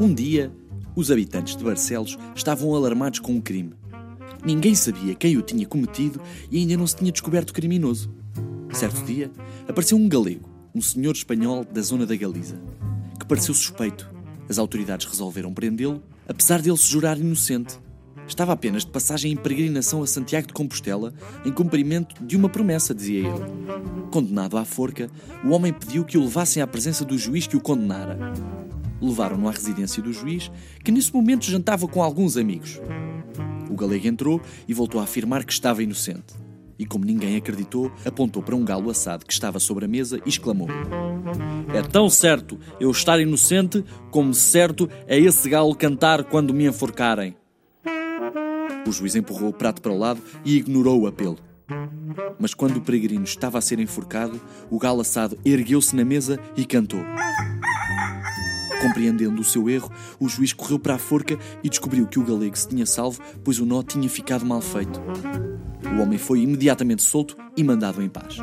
Um dia, os habitantes de Barcelos estavam alarmados com um crime. Ninguém sabia quem o tinha cometido e ainda não se tinha descoberto criminoso. Certo dia, apareceu um galego, um senhor espanhol da zona da Galiza, que pareceu suspeito. As autoridades resolveram prendê-lo, apesar dele se jurar inocente. Estava apenas de passagem em peregrinação a Santiago de Compostela, em cumprimento de uma promessa, dizia ele. Condenado à forca, o homem pediu que o levassem à presença do juiz que o condenara. Levaram-no à residência do juiz, que nesse momento jantava com alguns amigos. O galego entrou e voltou a afirmar que estava inocente. E como ninguém acreditou, apontou para um galo assado que estava sobre a mesa e exclamou: É tão certo eu estar inocente como certo é esse galo cantar quando me enforcarem. O juiz empurrou o prato para o lado e ignorou o apelo. Mas quando o peregrino estava a ser enforcado, o galo assado ergueu-se na mesa e cantou. Compreendendo o seu erro, o juiz correu para a forca e descobriu que o galego se tinha salvo, pois o nó tinha ficado mal feito. O homem foi imediatamente solto e mandado em paz.